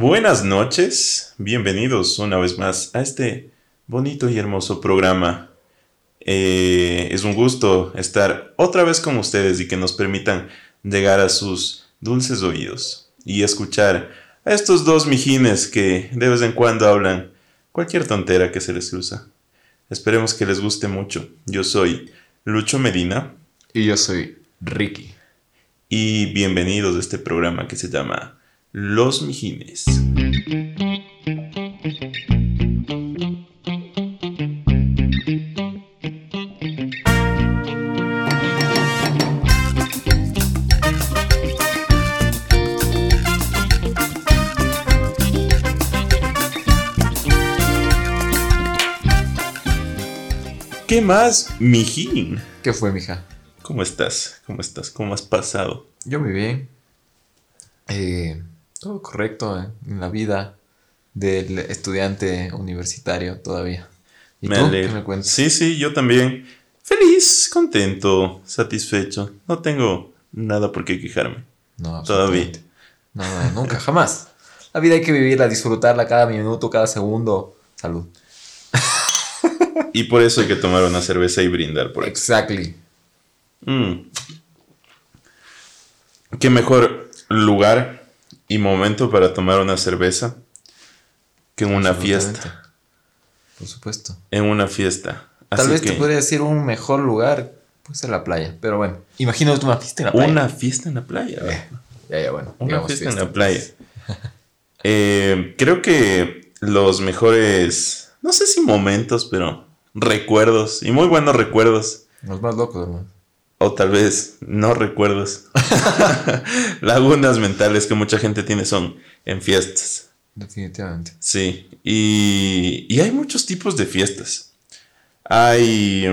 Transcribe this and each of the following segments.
Buenas noches, bienvenidos una vez más a este bonito y hermoso programa. Eh, es un gusto estar otra vez con ustedes y que nos permitan llegar a sus dulces oídos y escuchar a estos dos mijines que de vez en cuando hablan cualquier tontera que se les cruza. Esperemos que les guste mucho. Yo soy Lucho Medina. Y yo soy Ricky. Y bienvenidos a este programa que se llama Los Mijines. ¿Qué más, mijín? ¿Qué fue, mija? ¿Cómo estás? ¿Cómo estás? ¿Cómo has pasado? Yo muy bien. Eh, todo correcto eh, en la vida del estudiante universitario todavía. ¿Y tú? ¿Qué me cuentas? Sí, sí, yo también. Feliz, contento, satisfecho. No tengo nada por qué quejarme. No, todavía. No, no, nunca, jamás. La vida hay que vivirla, disfrutarla cada minuto, cada segundo. Salud. Y por eso hay que tomar una cerveza y brindar por Exactly. Mm. ¿Qué mejor lugar y momento para tomar una cerveza que en una fiesta? Por supuesto. En una fiesta. Tal vez te podría decir un mejor lugar, pues en la playa. Pero bueno, imagínate una fiesta en la playa. Una fiesta en la playa. Eh, ya, ya, bueno. Una fiesta, en la playa. Eh, creo que los mejores, no sé si momentos, pero recuerdos y muy buenos recuerdos. Los más locos, hermano. O tal vez no recuerdos. Lagunas mentales que mucha gente tiene son en fiestas. Definitivamente. Sí. Y, y hay muchos tipos de fiestas. Hay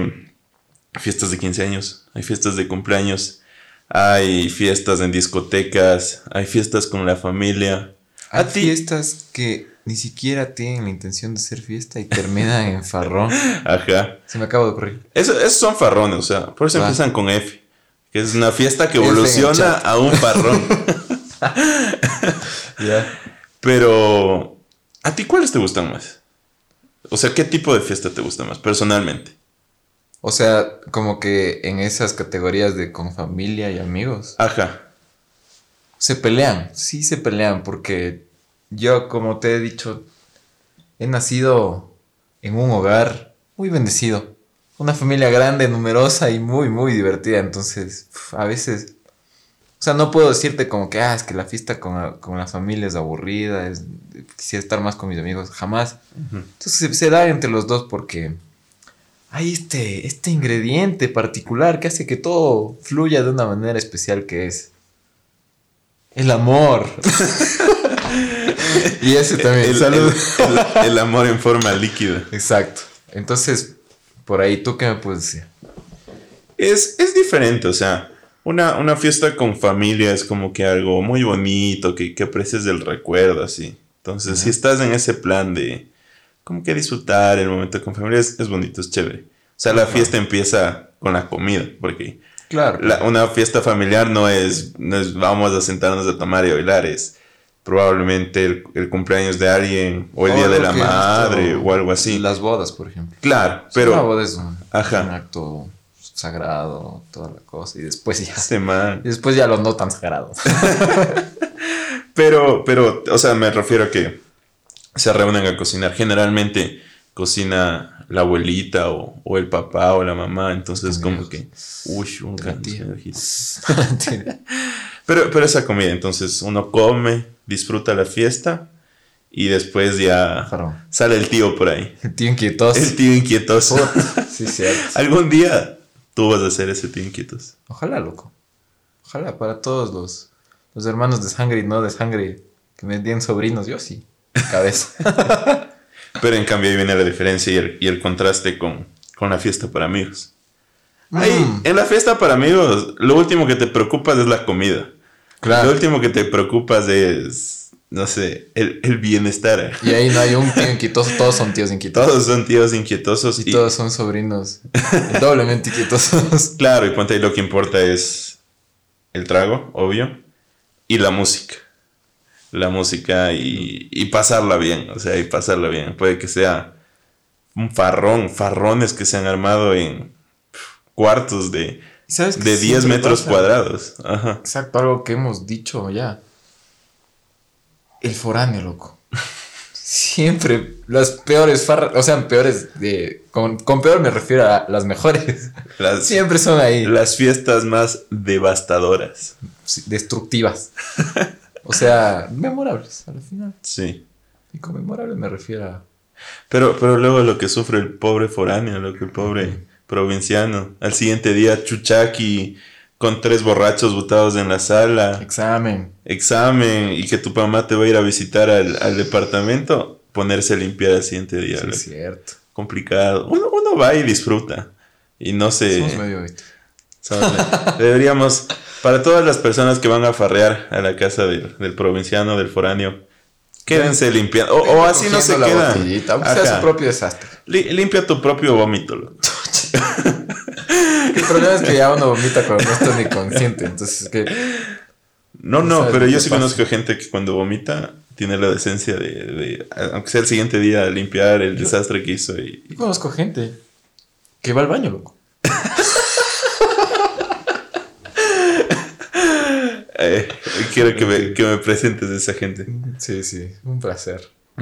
fiestas de 15 años, hay fiestas de cumpleaños, hay fiestas en discotecas, hay fiestas con la familia. Hay fiestas que ni siquiera tienen la intención de ser fiesta y terminan en farrón. Ajá. Se me acaba de ocurrir. esos son farrones, o sea, por eso empiezan con F, que es una fiesta que evoluciona a un farrón. Ya. Pero, ¿a ti cuáles te gustan más? O sea, ¿qué tipo de fiesta te gusta más, personalmente? O sea, como que en esas categorías de con familia y amigos. Ajá. Se pelean, sí se pelean, porque yo, como te he dicho, he nacido en un hogar muy bendecido. Una familia grande, numerosa y muy, muy divertida. Entonces, a veces... O sea, no puedo decirte como que, ah, es que la fiesta con la, con la familia es aburrida, es, quisiera estar más con mis amigos, jamás. Entonces se, se, da entre los dos porque hay este, este ingrediente particular que hace que todo fluya de una manera especial que es el amor. y ese también. El, Salud. El, amor en forma líquida. Exacto. Entonces, por ahí, ¿tú qué me puedes decir? Es, es diferente, o sea, una, una, fiesta con familia es como que algo muy bonito, que, que aprecias del recuerdo, así. Entonces, si estás en ese plan de como que disfrutar el momento con familia, es, es bonito, es chévere. O sea, la fiesta empieza con la comida, porque claro, una fiesta familiar no es, no es vamos a sentarnos a tomar y bailar, es probablemente el, cumpleaños de alguien o el día de la madre o algo así. Las bodas, por ejemplo. Claro, pero... Una boda es un, acto sagrado, toda la cosa, y después ya... Este man. Y después ya lo no tan sagrado. pero, pero, o sea, me refiero a que se reúnen a cocinar. Generalmente cocina la abuelita o, o el papá o la mamá, entonces como que... Uy, un pero, pero esa comida, entonces uno come disfruta la fiesta y después ya sale el tío por ahí. El tío inquietoso. El tío inquietoso. sí, cierto. Algún día tú vas a ser ese tío inquietos. Ojalá, loco. Ojalá para todos los, los hermanos de sangre y no de sangre que me den sobrinos, yo sí. Cabeza. Pero en cambio ahí viene la diferencia y el, y el contraste con, con la fiesta para amigos. Ahí, mm. en la fiesta para amigos, lo último que te preocupas es la comida. Lo último que te preocupas es, no sé, el, el, bienestar. Y ahí no hay un tío inquietoso, todos son tíos inquietosos. Todos son tíos inquietosos. Y, todos son sobrinos doblemente inquietosos. Claro, y ponte ahí lo que importa es el trago, obvio, y la música. la música y, y pasarla bien, o sea, y pasarla bien. Puede que sea un farrón, farrones que se han armado en cuartos de, ¿Sabes qué de 10 siempre metros pasa? cuadrados. Ajá. Exacto, algo que hemos dicho ya. El foráneo, loco. Siempre las peores farras, o sea, peores de... Con, con peor me refiero a las mejores. Las, Siempre son ahí. las fiestas más devastadoras. destructivas. O sea, memorables al final. Sí. Y con memorables me refiero a... Pero, pero luego lo que sufre el pobre foráneo, lo que el pobre provinciano. Al siguiente día, chuchaki con tres borrachos botados en la sala, Examen. examen y que tu mamá te va a ir a visitar al, al departamento, ponerse a limpiar al siguiente día. Sí, es cierto. Complicado. Uno, uno va y disfruta. Y no se... Somos medio. Deberíamos, para todas las personas que van a farrear a la casa del, del provinciano, del foráneo, quédense limpiando. O, o así no se Cogiendo la queda. botellita, aunque sea su propio desastre. Li- limpia tu propio vómito. El problema es que ya uno vomita cuando no está ni consciente. Entonces, es que No, No pero yo sí pasa. conozco gente que cuando vomita tiene la decencia de, de, aunque sea el siguiente día, limpiar el desastre que hizo. Y, yo conozco gente que va al baño, loco. eh, quiero que me, que me presentes a esa gente. Sí, sí, un placer.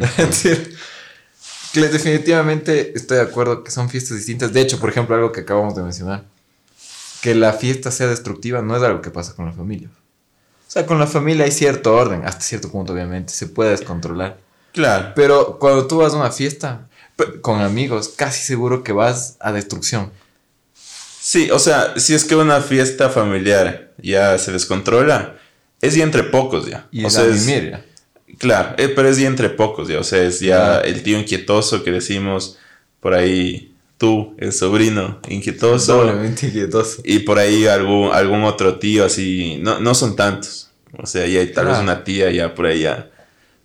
Definitivamente estoy de acuerdo que son fiestas distintas. De hecho, por ejemplo, algo que acabamos de mencionar, que la fiesta sea destructiva no es algo que pasa con la familia. O sea, con la familia hay cierto orden, hasta cierto punto obviamente, se puede descontrolar. Claro. Pero cuando tú vas a una fiesta con amigos, casi seguro que vas a destrucción. Sí, o sea, si es que una fiesta familiar ya se descontrola, es ya entre pocos ya. Y o sea, a es- mimir, ya. Claro, eh, pero es ya entre pocos, ya. O sea, es ya Ah. el tío inquietoso que decimos por ahí, tú, el sobrino inquietoso. Doblemente inquietoso. Y por ahí algún, algún otro tío así. No, no son tantos. O sea, ya hay tal vez una tía ya por ahí ya.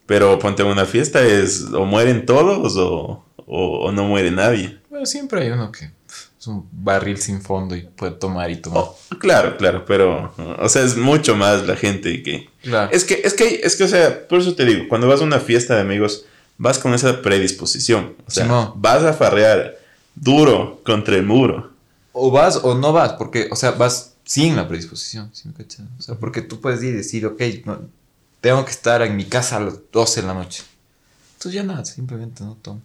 Pero ponte una fiesta es o mueren todos o, o, o no muere nadie. Bueno, siempre hay uno que es un barril sin fondo y puede tomar y tomar. Oh, claro, claro, pero, o sea, es mucho más la gente que... Claro. Es que, es que, es que, o sea, por eso te digo, cuando vas a una fiesta de amigos, vas con esa predisposición. O sea, Simón. vas a farrear duro contra el muro. O vas o no vas, porque, o sea, vas sin la predisposición, ¿sí me cachas? O sea, porque tú puedes ir y decir, ok, no, tengo que estar en mi casa a las 12 de la noche. Entonces ya nada, simplemente no tomo.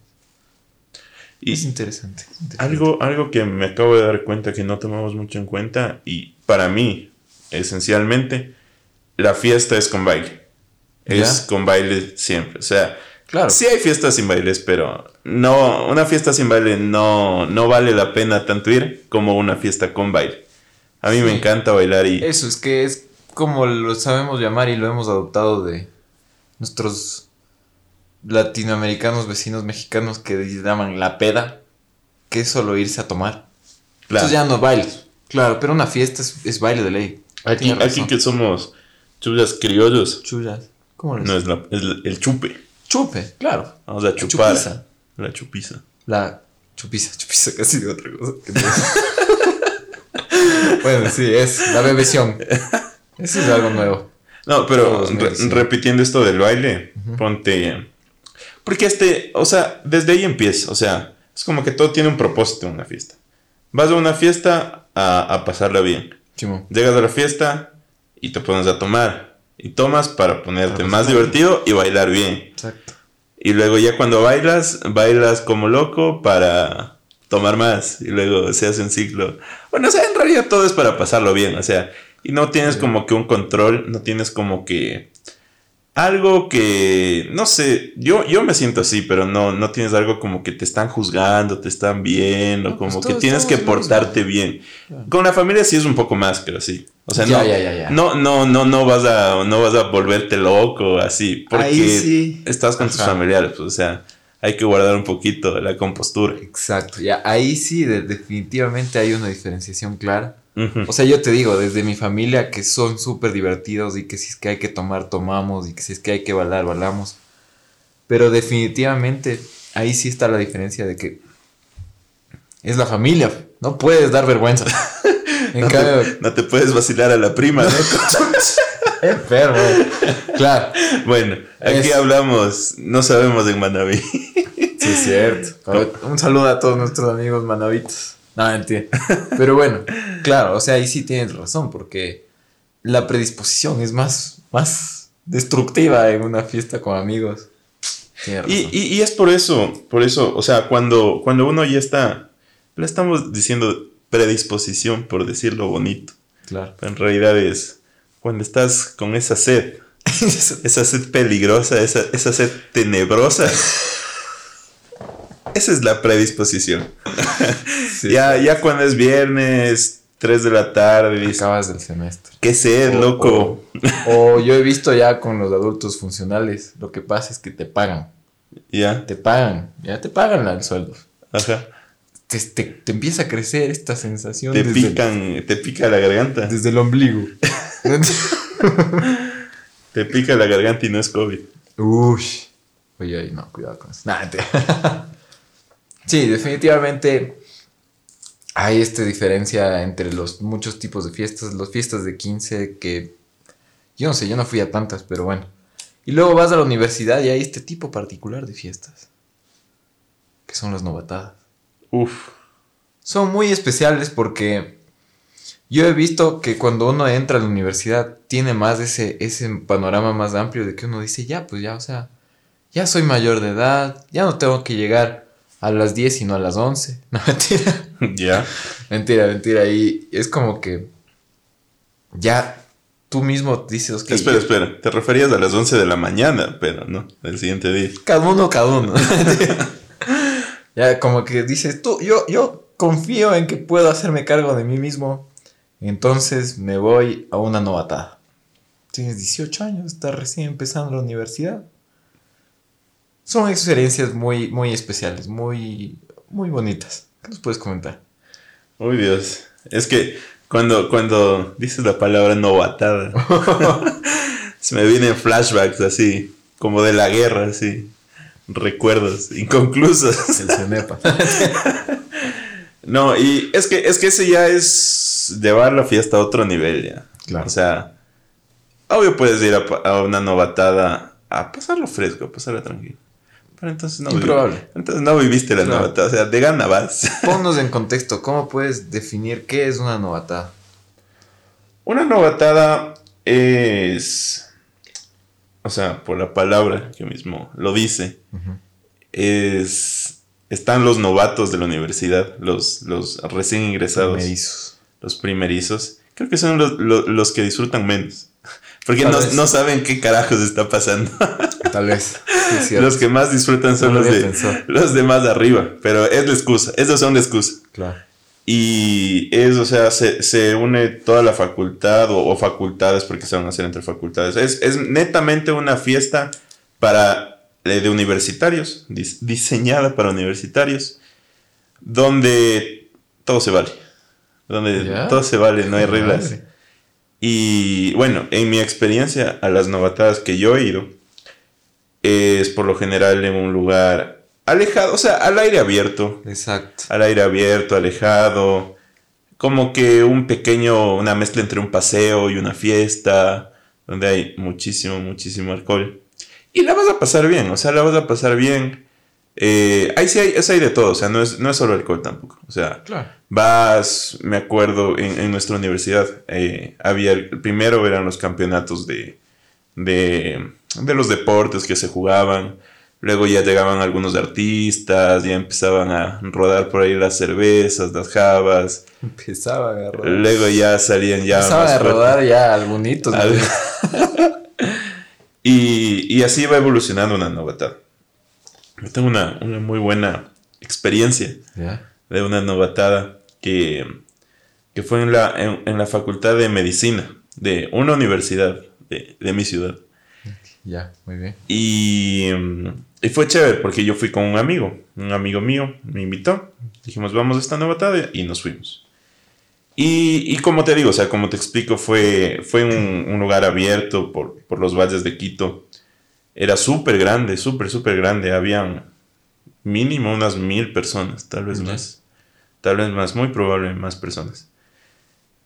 Y es interesante. es interesante. algo, algo que me acabo de dar cuenta que no tomamos mucho en cuenta, y para mí, esencialmente, la fiesta es con baile. Es Ya. con baile siempre. O sea, Claro. Sí hay fiestas sin bailes, pero no, una fiesta sin baile no, no vale la pena tanto ir como una fiesta con baile. A mí me encanta bailar y... Eso es que es como lo sabemos llamar y lo hemos adoptado de nuestros latinoamericanos vecinos mexicanos que llaman la peda, que es solo irse a tomar. Claro. Entonces ya no bailes. Claro, pero una fiesta es, es baile de ley. aquí, aquí que somos chullas criollos, Chullas. ¿Cómo les no es, la- es el- el chupe. Chupe, claro. Vamos a La chupar. chupiza. La chupiza. La chupiza, chupiza casi de otra cosa. que no es. bueno, sí, es la bebeción. Eso es algo nuevo. No, pero Todos re- merecen. repitiendo esto del baile, ponte... Porque este, o sea, desde ahí empieza, o sea, es como que todo tiene un propósito en una fiesta. Vas a una fiesta a, a pasarla bien. Chimo. Llegas a la fiesta y te pones a tomar. Y tomas para ponerte Para más divertido y bailar bien. Exacto. Y luego ya cuando bailas, bailas como loco para tomar más. Y luego se hace un ciclo. Bueno, o sea, en realidad todo es para pasarlo bien. O sea, y no tienes como que un control, no tienes como que algo que, no sé, yo, yo me siento así, pero no, no tienes algo como que te están juzgando, te están viendo, No, pues como que tienes que portarte bien. Con la familia sí es un poco más, pero sí. O sea, Ya, no, ya, ya, no, no, no, no vas a, no vas a volverte loco así, porque sí. estás con tus Ajá. familiares, pues, o sea, hay que guardar un poquito la compostura. Exacto. Ya, ahí sí, de- definitivamente hay una diferenciación clara. Ujú. O sea, yo te digo, desde mi familia que son súper divertidos y que si es que hay que tomar, tomamos y que si es que hay que bailar, bailamos. Pero definitivamente ahí sí está la diferencia de que es la familia. No puedes dar vergüenza. No, te, no te puedes vacilar a la prima, ¿no? Enfermo. Claro. Bueno, aquí Es- hablamos, no sabemos en Manaví. Sí, es cierto. Ver, Un saludo a todos nuestros amigos manavitos. No, mentira. Pero bueno, claro, o sea, ahí sí tienes razón, porque la predisposición es más, más destructiva en una fiesta con amigos. Y, y- y es por eso, por eso, o sea, cuando, cuando uno ya está, le estamos diciendo predisposición, por decirlo bonito, Claro. pero en realidad es cuando estás con esa sed, esa sed peligrosa, esa, esa sed tenebrosa. Esa es la predisposición. Sí, ya, ya cuando es viernes, 3 de la tarde, dices, Acabas del semestre. qué sed, O- loco. O yo he visto ya con los adultos funcionales, lo que pasa es que te pagan. Ya, Te pagan, ya te pagan el sueldo. ajá. Te, te- te empieza a crecer esta sensación Te pican, te pica la garganta. desde el ombligo. Te pica la garganta y no es COVID. Uy. Oye, oye, no, cuidado con eso. Nah, sí, definitivamente hay esta diferencia entre los muchos tipos de fiestas. Las fiestas de 15 que... Yo no sé, yo no fui a tantas, pero bueno. Y luego vas a la universidad y hay este tipo particular de fiestas. Que son las novatadas. Uf. Son muy especiales porque yo he visto que cuando uno entra a la universidad tiene más ese, ese panorama más amplio de que uno dice, ya, pues ya, o sea, ya soy mayor de edad, ya no tengo que llegar a las 10 sino a las 11. No, mentira. Ya. Mentira, mentira. Y es como que ya tú mismo dices, ok, espera, espera. Te referías a las 11 de la mañana, pero no, el siguiente día. Cada uno, cada uno. ya como que dices, tú, yo, yo confío en que puedo hacerme cargo de mí mismo. Entonces me voy a una novatada. Tienes 18 años, estás recién empezando la universidad. Son experiencias muy, muy especiales, muy, muy bonitas. ¿Qué nos puedes comentar? Uy, Dios. Es que cuando, cuando dices la palabra novatada, se me vienen flashbacks así, como de la guerra, así. Recuerdos inconclusos. El CENEPA. No, y es que, es que ese ya es llevar la fiesta a otro nivel ya. Claro. O sea, obvio puedes ir a, una novatada a pasarlo fresco, a pasarlo tranquilo. Pero entonces no Improbable. vivi- Entonces no viviste la Claro. novatada. O sea, de gana vas. Ponnos en contexto, ¿cómo puedes definir qué es una novatada? Una novatada es. O sea, por la palabra que mismo lo dice, es. Están los novatos de la universidad, los, los recién ingresados. Primerizos. los primerizos, creo que son los, los- los que disfrutan menos. Porque no, no saben qué carajos está pasando. Tal vez. Sí, los que más disfrutan son No los, de, los de más arriba. Pero es la excusa. Esos son la excusa. Claro. Y es, o sea, se, se une toda la facultad o, o facultades porque se van a hacer entre facultades. Es, es netamente una fiesta para eh, de universitarios, dis- diseñada para universitarios, donde todo se vale. Donde Ya. todo se vale, no hay reglas. Madre. Y bueno, en mi experiencia, a las novatadas que yo he ido, es por lo general en un lugar alejado, o sea, al aire abierto, Exacto. al aire abierto, alejado, como que un pequeño, una mezcla entre un paseo y una fiesta, donde hay muchísimo, muchísimo alcohol. Y la vas a pasar bien, o sea, la vas a pasar bien. Eh, ahí sí hay, es hay de todo, o sea, no es, no es solo alcohol tampoco. O sea, Claro. vas, me acuerdo, en, en nuestra universidad, eh, había, el primero eran los campeonatos de, de, de los deportes que se jugaban. Luego ya llegaban algunos artistas, ya empezaban a rodar por ahí las cervezas, las jabas. Empezaba a agarrar. Luego ya salían ya Empezaba más a rodar ya algunitos. Al- y, y así va evolucionando una novatada. Yo tengo una, una muy buena experiencia Ya. de una novatada que, que fue en la, en, en la facultad de medicina de una universidad de, de mi ciudad. Ya, muy bien. Y, y fue chévere porque yo fui con un amigo, un amigo mío me invitó. Dijimos, vamos a esta novatada y nos fuimos. Y, y como te digo, o sea, como te explico, fue, fue un, un lugar abierto por, por los valles de Quito. Era súper grande, súper, súper grande. Habían mínimo unas mil personas, tal vez Ya. más. Tal vez más, muy probable más personas.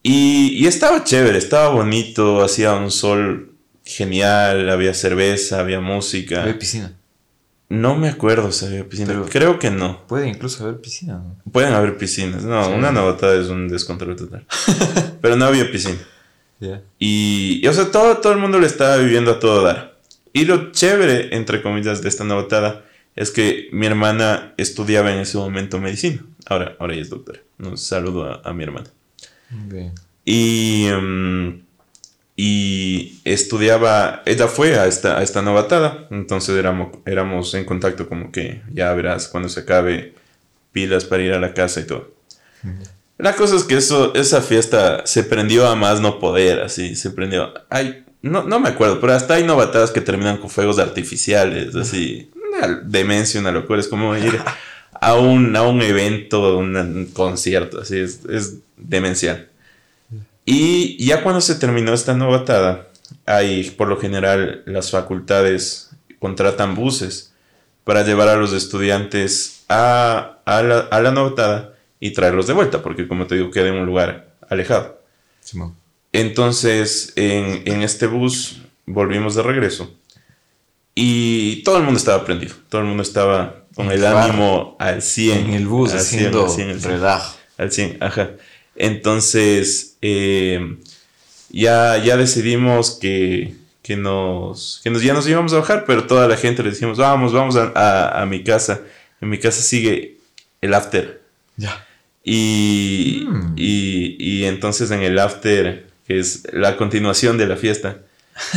Y, y estaba chévere, estaba bonito, hacía un sol genial, había cerveza, había música. Había piscina. No me acuerdo si había piscina. Pero- Creo que no. Puede incluso haber piscina, ¿no? Pueden haber piscinas. No, Sí. una novatada es un descontrol total. Pero no había piscina. Y, y, o sea, todo, todo el mundo le estaba viviendo a todo dar. Y lo chévere, entre comillas, de esta novatada es que mi hermana estudiaba en ese momento medicina. Ahora, ahora ella es doctora. Un saludo a, a mi hermana. Y, mm, y estudiaba, ella fue a esta, a esta novatada, entonces éramos, éramos en contacto como que ya verás cuando se acabe pilas para ir a la casa y todo. La cosa es que eso, esa fiesta se prendió a más no poder, así, se prendió. Ay, no, no me acuerdo, pero hasta hay novatadas que terminan con fuegos artificiales, así, una demencia, una locura, es como ir a un, a un evento, un, un concierto, así, es, es demencial. Y ya cuando se terminó esta novatada, hay por lo general las facultades contratan buses para llevar a los estudiantes a, a la, a la novatada y traerlos de vuelta, porque como te digo, queda en un lugar alejado. Simón. Entonces, en, en este bus volvimos de regreso y todo el mundo estaba prendido, todo el mundo estaba con el ánimo al 100. En el bus al 100, haciendo al 100, al 100. relajo. Al 100, ajá. Entonces, eh, ya, ya decidimos que, que, nos, que nos, ya nos íbamos a bajar, pero toda la gente le dijimos, vamos, vamos a, a- a mi casa. En mi casa sigue el after. Ya. Y, Mm. y, y entonces en el after, que es la continuación de la fiesta,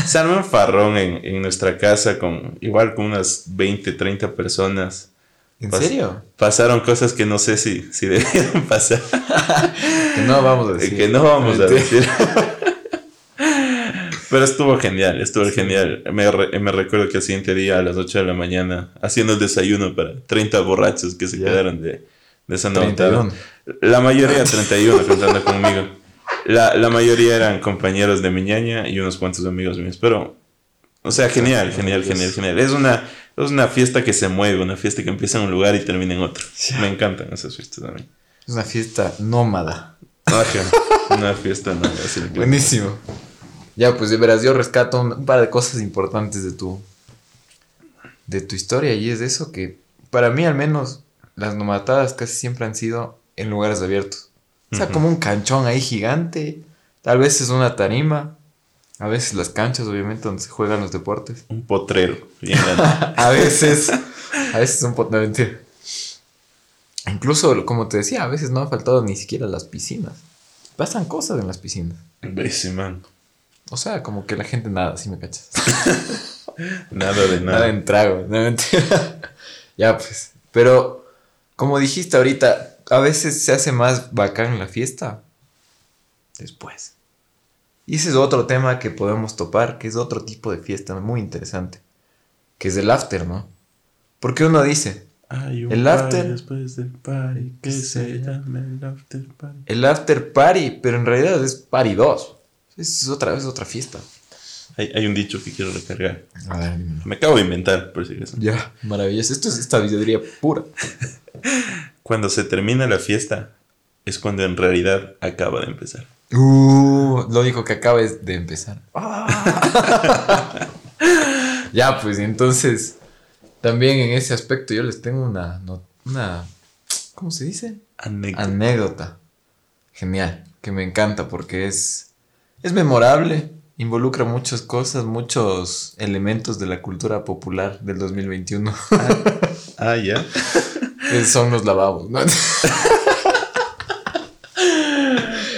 se armó un farrón en, en nuestra casa con igual con unas 20, 30 personas. ¿En Pas- serio? Pasaron cosas que no sé si, si debieron pasar. Que no vamos a decir. que no vamos a decir. Pero estuvo genial, estuvo genial. Me, re- me recuerdo que el siguiente día a las 8 de la mañana, haciendo el desayuno para 30 borrachos que se quedaron de, de esa. 31. La mayoría, 31, contando conmigo. La, la mayoría eran compañeros de mi ñaña y unos cuantos amigos míos. Pero, o sea, genial, genial, genial, genial. Es una, es una fiesta que se mueve, una fiesta que empieza en un lugar y termina en otro. Me encantan esas fiestas a mí. Es una fiesta nómada. Ajá, Una fiesta, así de- Buenísimo. Ya, pues de veras, yo rescato un, un par de cosas importantes de tu, de tu historia y es eso que, para mí al menos, las nomatadas casi siempre han sido en lugares abiertos. O sea, como un canchón ahí gigante, tal vez es una tarima, a veces las canchas, obviamente, donde se juegan los deportes. Un potrero. bien. A veces, a veces un pot no mentira. Incluso, como te decía, a veces no han faltado ni siquiera las piscinas. Pasan cosas en las piscinas. Ese man. O sea, como que la gente nada, si me cachas. Nada de Nada nada. en trago, no mentira. ya pues. Pero, como dijiste ahorita, a veces se hace más bacán la fiesta después. Y ese es otro tema que podemos topar, que es otro tipo de fiesta muy interesante. Que es el after, ¿no? Porque uno dice, Hay un El after. después del party que se llama el after party. el after party, pero en realidad es party 2. Es otra vez otra fiesta. Hay, hay un dicho que quiero recargar. A ver, dímelo. Me acabo de inventar, por si acaso. Ya, maravilloso. Esto es sabiduría pura. Cuando se termina la fiesta, es cuando en realidad acaba de empezar. Uh, lo único que acaba es de empezar. ya, pues entonces, también en ese aspecto yo les tengo una, no- una ¿cómo se dice? Anécdota. Anécdota. Genial, que me encanta porque es, es memorable, involucra muchas cosas, muchos elementos de la cultura popular del 2021. ah, ya. que son los lavabos, ¿no?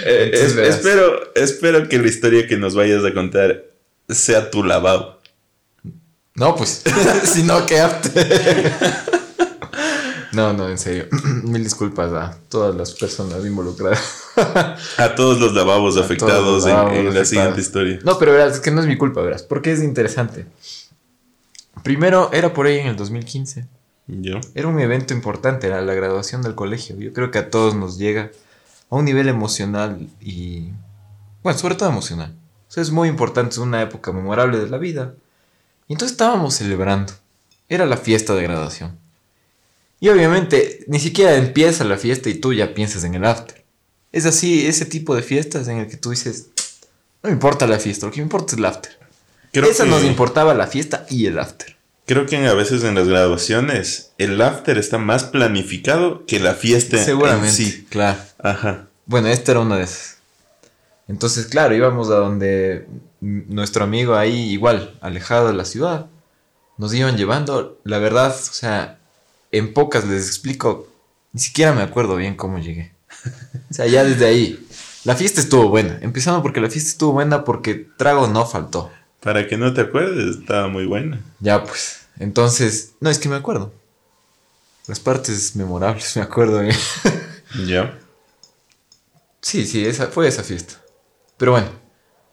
Eh, es- espero, espero que la historia que nos vayas a contar sea tu lavabo. No, pues, si no, ¿qué No, no, en serio. Mil disculpas a todas las personas involucradas. A todos los lavabos A afectados los en- lavabos en, la afectados. siguiente historia. No, pero verás, es que no es mi culpa, verás, porque es interesante. Primero, era por ahí en el 2015. Yo. Era un evento importante, era la graduación del colegio. Yo creo que a todos nos llega a un nivel emocional y... Bueno, sobre todo emocional. O sea, es muy importante, es una época memorable de la vida. Y entonces estábamos celebrando. Era la fiesta de graduación. Y obviamente ni siquiera empieza la fiesta y tú ya piensas en el after. Es así, ese tipo de fiestas en el que tú dices, no me importa la fiesta, lo que me importa es el after. Creo Esa que- nos importaba la fiesta y el after. Creo que a veces en las graduaciones el after está más planificado que la fiesta Seguramente. en sí. Claro. Ajá. Bueno, esta era una de esas. Entonces, claro, íbamos a donde nuestro amigo ahí, igual, alejado de la ciudad, nos iban llevando. La verdad, o sea, en pocas les explico, ni siquiera me acuerdo bien cómo llegué. O sea, ya desde ahí. La fiesta estuvo buena. Empezando porque la fiesta estuvo buena porque trago no faltó. Para que no te acuerdes, estaba muy buena. Ya pues. Entonces, no, es que me acuerdo. Las partes memorables, me acuerdo bien. Ya. Sí, sí, esa, fue esa fiesta. Pero bueno,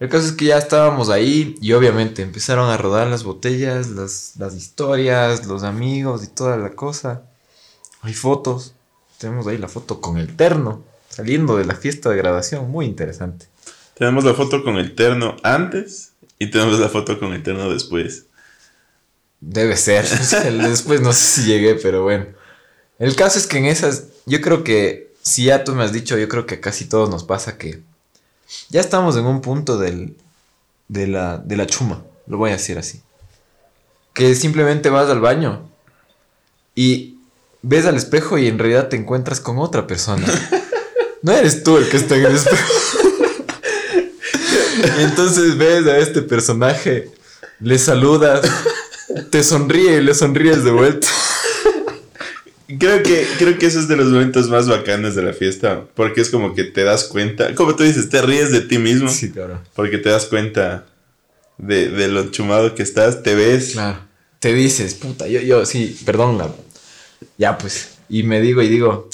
el caso es que ya estábamos ahí y obviamente empezaron a rodar las botellas, las, las historias, los amigos y toda la cosa. Hay fotos. Tenemos ahí la foto con el terno, saliendo de la fiesta de graduación. Muy interesante. Tenemos la foto con el terno antes y tenemos la foto con el terno después. Debe ser. Después no sé si llegué, pero bueno. El caso es que en esas, yo creo que, si ya tú me has dicho, yo creo que a casi todos nos pasa que ya estamos en un punto del, de, la, de la chuma, lo voy a decir así. Que simplemente vas al baño y ves al espejo y en realidad te encuentras con otra persona. No eres tú el que está en el espejo. Entonces ves a este personaje, le saludas, te sonríe y le sonríes de vuelta. Creo que, creo que ese es de los momentos más bacanes de la fiesta. Porque es como que te das cuenta. Como tú dices, te ríes de ti mismo. claro. Porque te das cuenta de, de lo chumado que estás. Te ves. Claro. Te dices, puta, yo, yo, sí, perdón, la- ya pues. Y me digo y digo,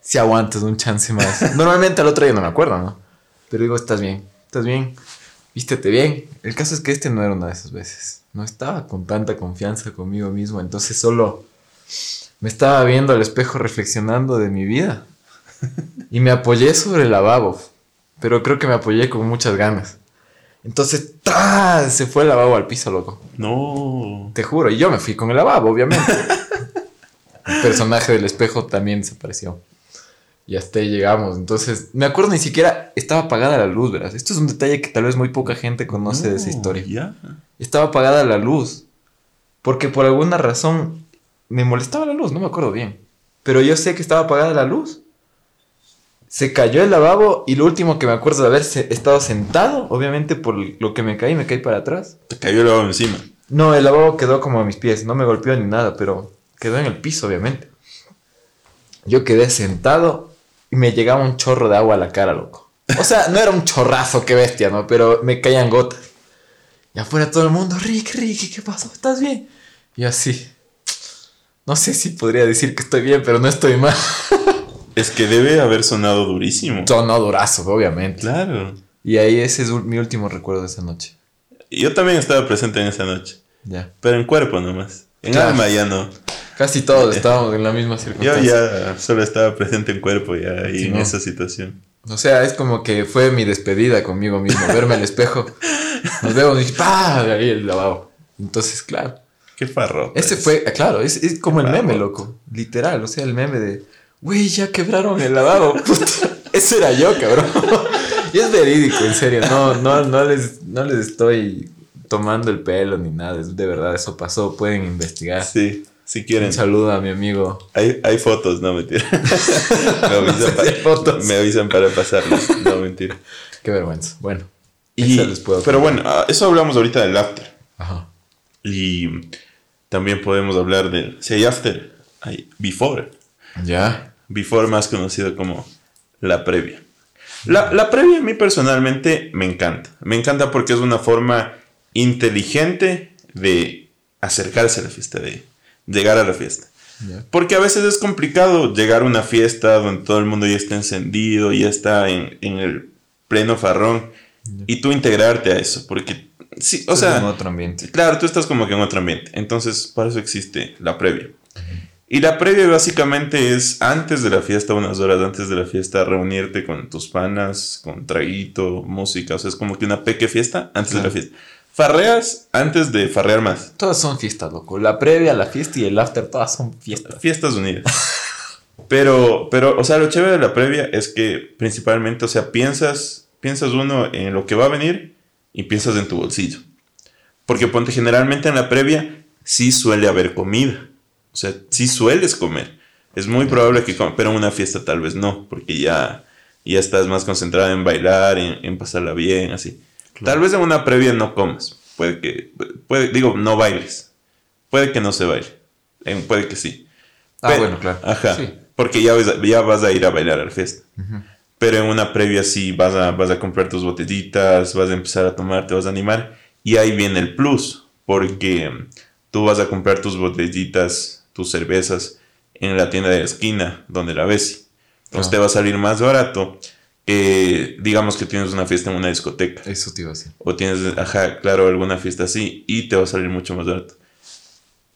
si aguantas un chance más. Normalmente al otro día no me acuerdo, ¿no? Pero digo, estás bien, estás bien, vístete bien. El caso es que este no era una de esas veces. No estaba con tanta confianza conmigo mismo, entonces solo me estaba viendo al espejo reflexionando de mi vida. Y me apoyé sobre el lavabo, pero creo que me apoyé con muchas ganas. Entonces, ¡tras! se fue el lavabo al piso, loco. No. Te juro, y yo me fui con el lavabo, obviamente. el personaje del espejo también desapareció. Y hasta ahí llegamos. Entonces, me acuerdo ni siquiera estaba apagada la luz, ¿verdad? Esto es un detalle que tal vez muy poca gente conoce de esa No, historia. Estaba apagada la luz. Porque por alguna razón me molestaba la luz, no me acuerdo bien. Pero yo sé que estaba apagada la luz. Se cayó el lavabo y lo último que me acuerdo de haber estado sentado, obviamente por lo que me caí, me caí para atrás. Te cayó el lavabo encima. No, el lavabo quedó como a mis pies, no me golpeó ni nada, pero quedó en el piso, obviamente. Yo quedé sentado y me llegaba un chorro de agua a la cara, loco. O sea, no era un chorrazo, qué bestia, ¿no? Pero me caían gotas. Y afuera todo el mundo, Rick, Rick, ¿qué pasó? ¿Estás bien? Y yo así. No sé si podría decir que estoy bien, pero no estoy mal. Es que debe haber sonado durísimo. Sonó durazo, obviamente. Claro. Y ahí ese es mi último recuerdo de esa noche. Yo también estaba presente en esa noche. Ya. Pero en cuerpo nomás. En Claro. alma ya no. Casi todos estábamos en la misma Yo circunstancia. ya solo estaba presente en cuerpo ya ahí Sí, en no. esa situación. O sea, es como que fue mi despedida conmigo mismo, verme al espejo. Nos vemos y ¡pah! De ahí el lavabo. Entonces, claro. Qué farro. Ese fue, ah, claro, es, es como el meme, loco. Literal, o sea, el meme de, güey, ya quebraron el lavabo. Ese era yo, cabrón. y es verídico, en serio. No, no, no, les, no les estoy tomando el pelo ni nada. Es de verdad, eso pasó. Pueden investigar. Sí, si quieren. Un saludo a mi amigo. Hay, hay fotos, no mentira. me, avisan hay fotos. me avisan para pasarlas. No mentira. Qué vergüenza. Bueno. Y, esa les puedo pero bueno, ah, eso hablamos ahorita del after. Ajá. Y también podemos hablar del. Si hay after, hay before. Ya. Before más conocido como la previa. La, la previa a mí personalmente me encanta. Me encanta porque es una forma inteligente de acercarse a la fiesta, de llegar a la fiesta. Porque a veces es complicado llegar a una fiesta donde todo el mundo ya está encendido, ya está en, en el pleno farrón, y tú integrarte a eso. Porque, sí, o Estás sea, en otro ambiente. Claro, tú estás como que en otro ambiente. Entonces, para eso existe la previa. Y la previa básicamente es antes de la fiesta, unas horas antes de la fiesta, reunirte con tus panas, con traguito, música. O sea, es como que una peque fiesta antes de la fiesta. Farreas antes de farrear más. Todas son fiestas, loco. La previa, la fiesta y el after, todas son fiestas. Fiestas unidas. Pero, pero, o sea, lo chévere de la previa es que principalmente, o sea, piensas, piensas uno en lo que va a venir y piensas en tu bolsillo. Porque ponte generalmente en la previa sí suele haber comida. O sea, sí sueles comer. Es muy probable que comas, pero en una fiesta tal vez no, porque ya, ya estás más concentrada en bailar, en, en pasarla bien, así. Tal vez en una previa no comas. Puede que, puede, digo, no bailes. Puede que no se baile. En- puede que sí. Ah, Pe- bueno, claro. Ajá. Sí. Porque ya, vas a- ya vas a ir a bailar a la fiesta. Pero en una previa sí vas a, vas a comprar tus botellitas, vas a empezar a tomar, te vas a animar. Y ahí viene el plus, porque tú vas a comprar tus botellitas, tus cervezas en la tienda de la esquina, donde la ves. Entonces Ah. te va a salir más barato que, digamos que tienes una fiesta en una discoteca. Eso te iba a decir. O tienes, ajá, claro, alguna fiesta así y te va a salir mucho más barato.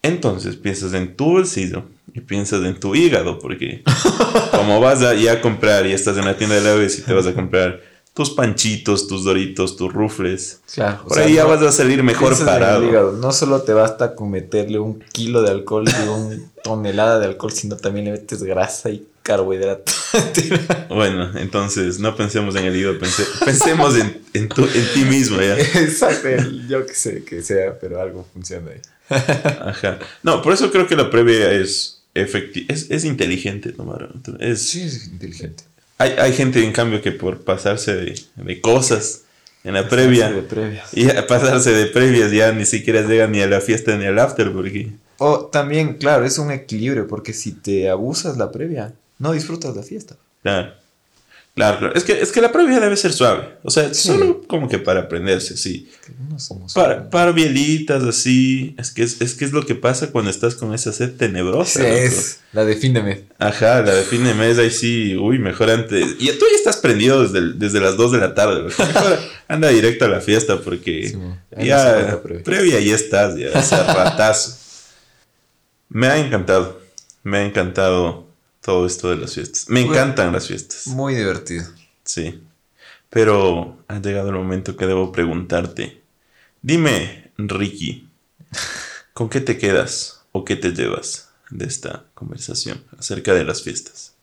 Entonces piensas en tu bolsillo y piensas en tu hígado, porque como vas a ya a comprar y estás en la tienda de la vez y te vas a comprar tus panchitos, tus doritos, tus rufles, Claro. o por sea, ahí ya no- vas a salir mejor parado. No solo te basta con meterle un kilo de alcohol y una tonelada de alcohol, sino también le metes grasa y carbohidratos. Bueno, entonces no pensemos en el hígado, pense- pensemos en, en, tu- en ti mismo ya. Exacto, yo que sé que sea, pero algo funciona ahí. Ajá. No, por eso creo que la previa es efecti es, es inteligente, tomar. Es, Sí, es inteligente. Hay, hay gente, en cambio, que por pasarse de, de cosas en la previa, De y a pasarse de previas ya ni siquiera llega ni a la fiesta ni al after, porque... O también, claro, es un equilibrio, porque si te abusas la previa, no disfrutas la fiesta. Claro, claro, claro. Es que, es que la previa debe ser suave. O sea, Sí. solo como que para aprenderse, sí. Que no somos- Para, para bielitas, así. Es que es, es que es lo que pasa cuando estás con esa sed tenebrosa. Es la de fin de mes. Ajá, la de fin de mes, ahí sí, uy, mejor antes. Y tú ya estás prendido desde, el- desde las 2 de la tarde. Mejor anda directo a la fiesta porque Sí, ya previa. previa ya estás, ya, o sea, ratazo. Me ha encantado, me ha encantado todo esto de las fiestas. Me Bueno. encantan las fiestas, Muy divertido. sí. Pero ha llegado el momento que debo preguntarte. Dime, Ricky, ¿con qué te quedas o qué te llevas de esta conversación acerca de las fiestas?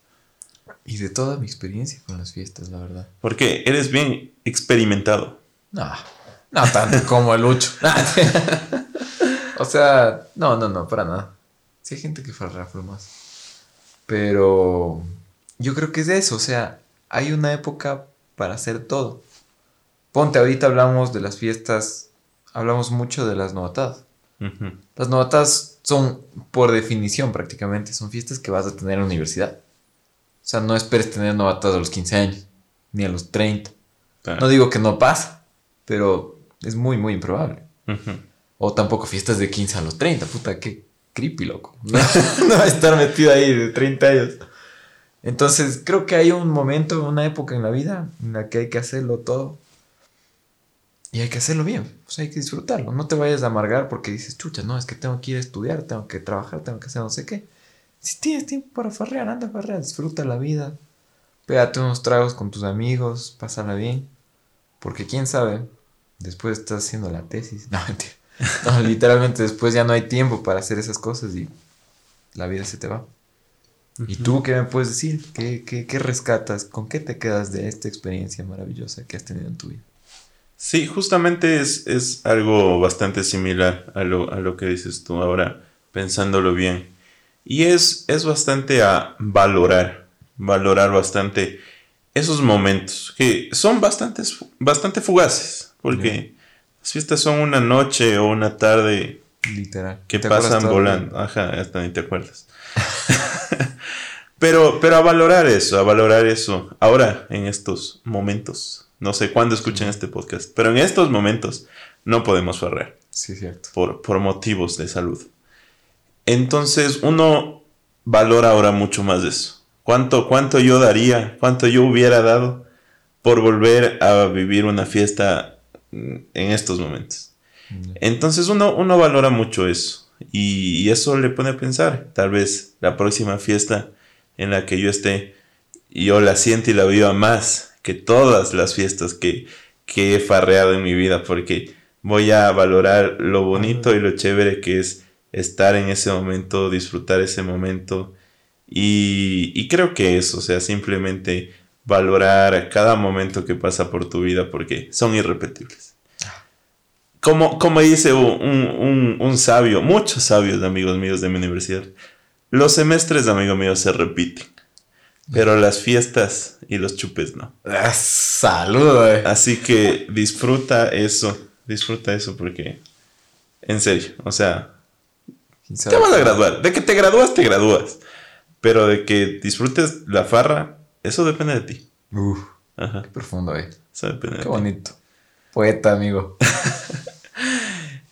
Y de toda mi experiencia con las fiestas, la verdad. Porque eres bien experimentado. No, no tanto como el Lucho. o sea, no, no, no, para nada. Sí hay gente que farra más. Pero yo creo que es eso, o sea, hay una época para hacer todo. Ponte, ahorita hablamos de las fiestas, hablamos mucho de las novatadas. Las novatas son, por definición prácticamente, son fiestas que vas a tener en la universidad. O sea, no esperes tener novatas a los 15 años, ni a los 30. Claro. No digo que no pasa, pero es muy, muy improbable. O tampoco fiestas de 15 a los 30, puta, qué creepy, loco. No, va a estar metido ahí de 30 años. Entonces, creo que hay un momento, una época en la vida en la que hay que hacerlo todo. Y hay que hacerlo bien, o sea, hay que disfrutarlo. No te vayas a amargar porque dices, chucha, no, es que tengo que ir a estudiar, tengo que trabajar, tengo que hacer no sé qué. Si tienes tiempo para farrear, anda a farrear, disfruta la vida. Pégate unos tragos con tus amigos, pásala bien. Porque quién sabe, después estás haciendo la tesis. No, mentira. No, literalmente después ya no hay tiempo para hacer esas cosas y la vida se te va. ¿Y tú qué me puedes decir? ¿Qué, qué, qué rescatas? ¿Con qué te quedas de esta experiencia maravillosa que has tenido en tu vida? Sí, justamente es, es algo bastante similar a lo, a lo que dices tú ahora, pensándolo bien. Y es, es bastante a valorar, valorar bastante esos momentos, que son bastantes, bastante fugaces, porque las fiestas son una noche o una tarde Literal. que ¿Te acuerdas pasan volando. Ajá, hasta ni te acuerdas. pero, pero a valorar eso, a valorar eso. Ahora, en estos momentos, no sé cuándo escuchen este podcast, pero en estos momentos no podemos farrear Sí, cierto. por, por motivos de salud. Entonces uno valora ahora mucho más eso. ¿Cuánto, ¿Cuánto yo daría, cuánto yo hubiera dado por volver a vivir una fiesta en estos momentos? Entonces uno, uno valora mucho eso. Y, eso le pone a pensar, tal vez la próxima fiesta en la que yo esté, yo la siento y la viva más que todas las fiestas que, que he farreado en mi vida, porque voy a valorar lo bonito y lo chévere que es estar en ese momento, disfrutar ese momento. Y, y creo que eso, o sea, simplemente valorar cada momento que pasa por tu vida porque son irrepetibles. como, como dice un, un, un sabio, muchos sabios amigos míos de mi universidad, los semestres, amigo mío, se repiten. Pero las fiestas y los chupes no. Ah, salud, eh. Así que disfruta eso. Disfruta eso porque. En serio. O sea. Te vas a graduar. De que te gradúas, te gradúas. Pero de que disfrutes la farra, eso depende de ti. Uf, Ajá. qué profundo, eh. Eso depende de Qué ti. bonito. Poeta, amigo.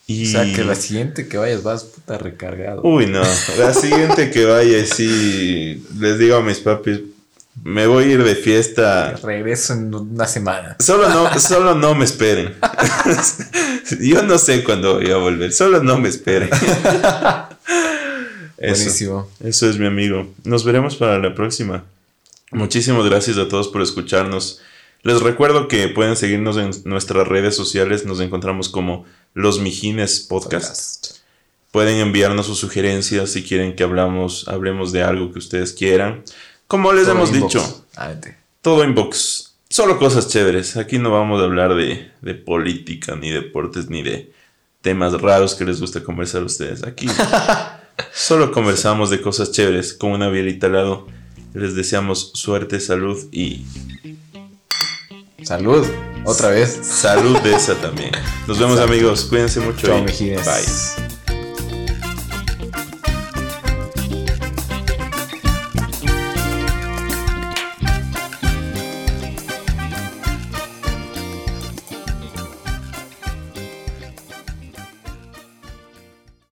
Y... O sea, que la siguiente que vayas vas puta recargado. Uy, no. La siguiente que vaya, sí. Les digo a mis papis. Me voy a ir de fiesta. Regreso en una semana. Solo no, solo no me esperen. Yo no sé cuándo voy a volver. Solo no me esperen. Eso, Buenísimo. eso es mi amigo. Nos veremos para la próxima. Muchísimas gracias a todos por escucharnos. Les recuerdo que pueden seguirnos en nuestras redes sociales. Nos encontramos como Los Mijines Podcast. Pueden enviarnos sus sugerencias si quieren que hablamos, hablemos de algo que ustedes quieran. Como les Todo hemos inbox. dicho, Ah, vente. todo inbox. Solo cosas chéveres. Aquí no vamos a hablar de, de política, ni deportes, ni de temas raros que les gusta conversar a ustedes. Aquí solo conversamos de cosas chéveres con una bielita al lado. Les deseamos suerte, salud y Salud. Otra vez. salud de esa también. Nos vemos Salud. amigos. Cuídense mucho. Chao, y. Bye.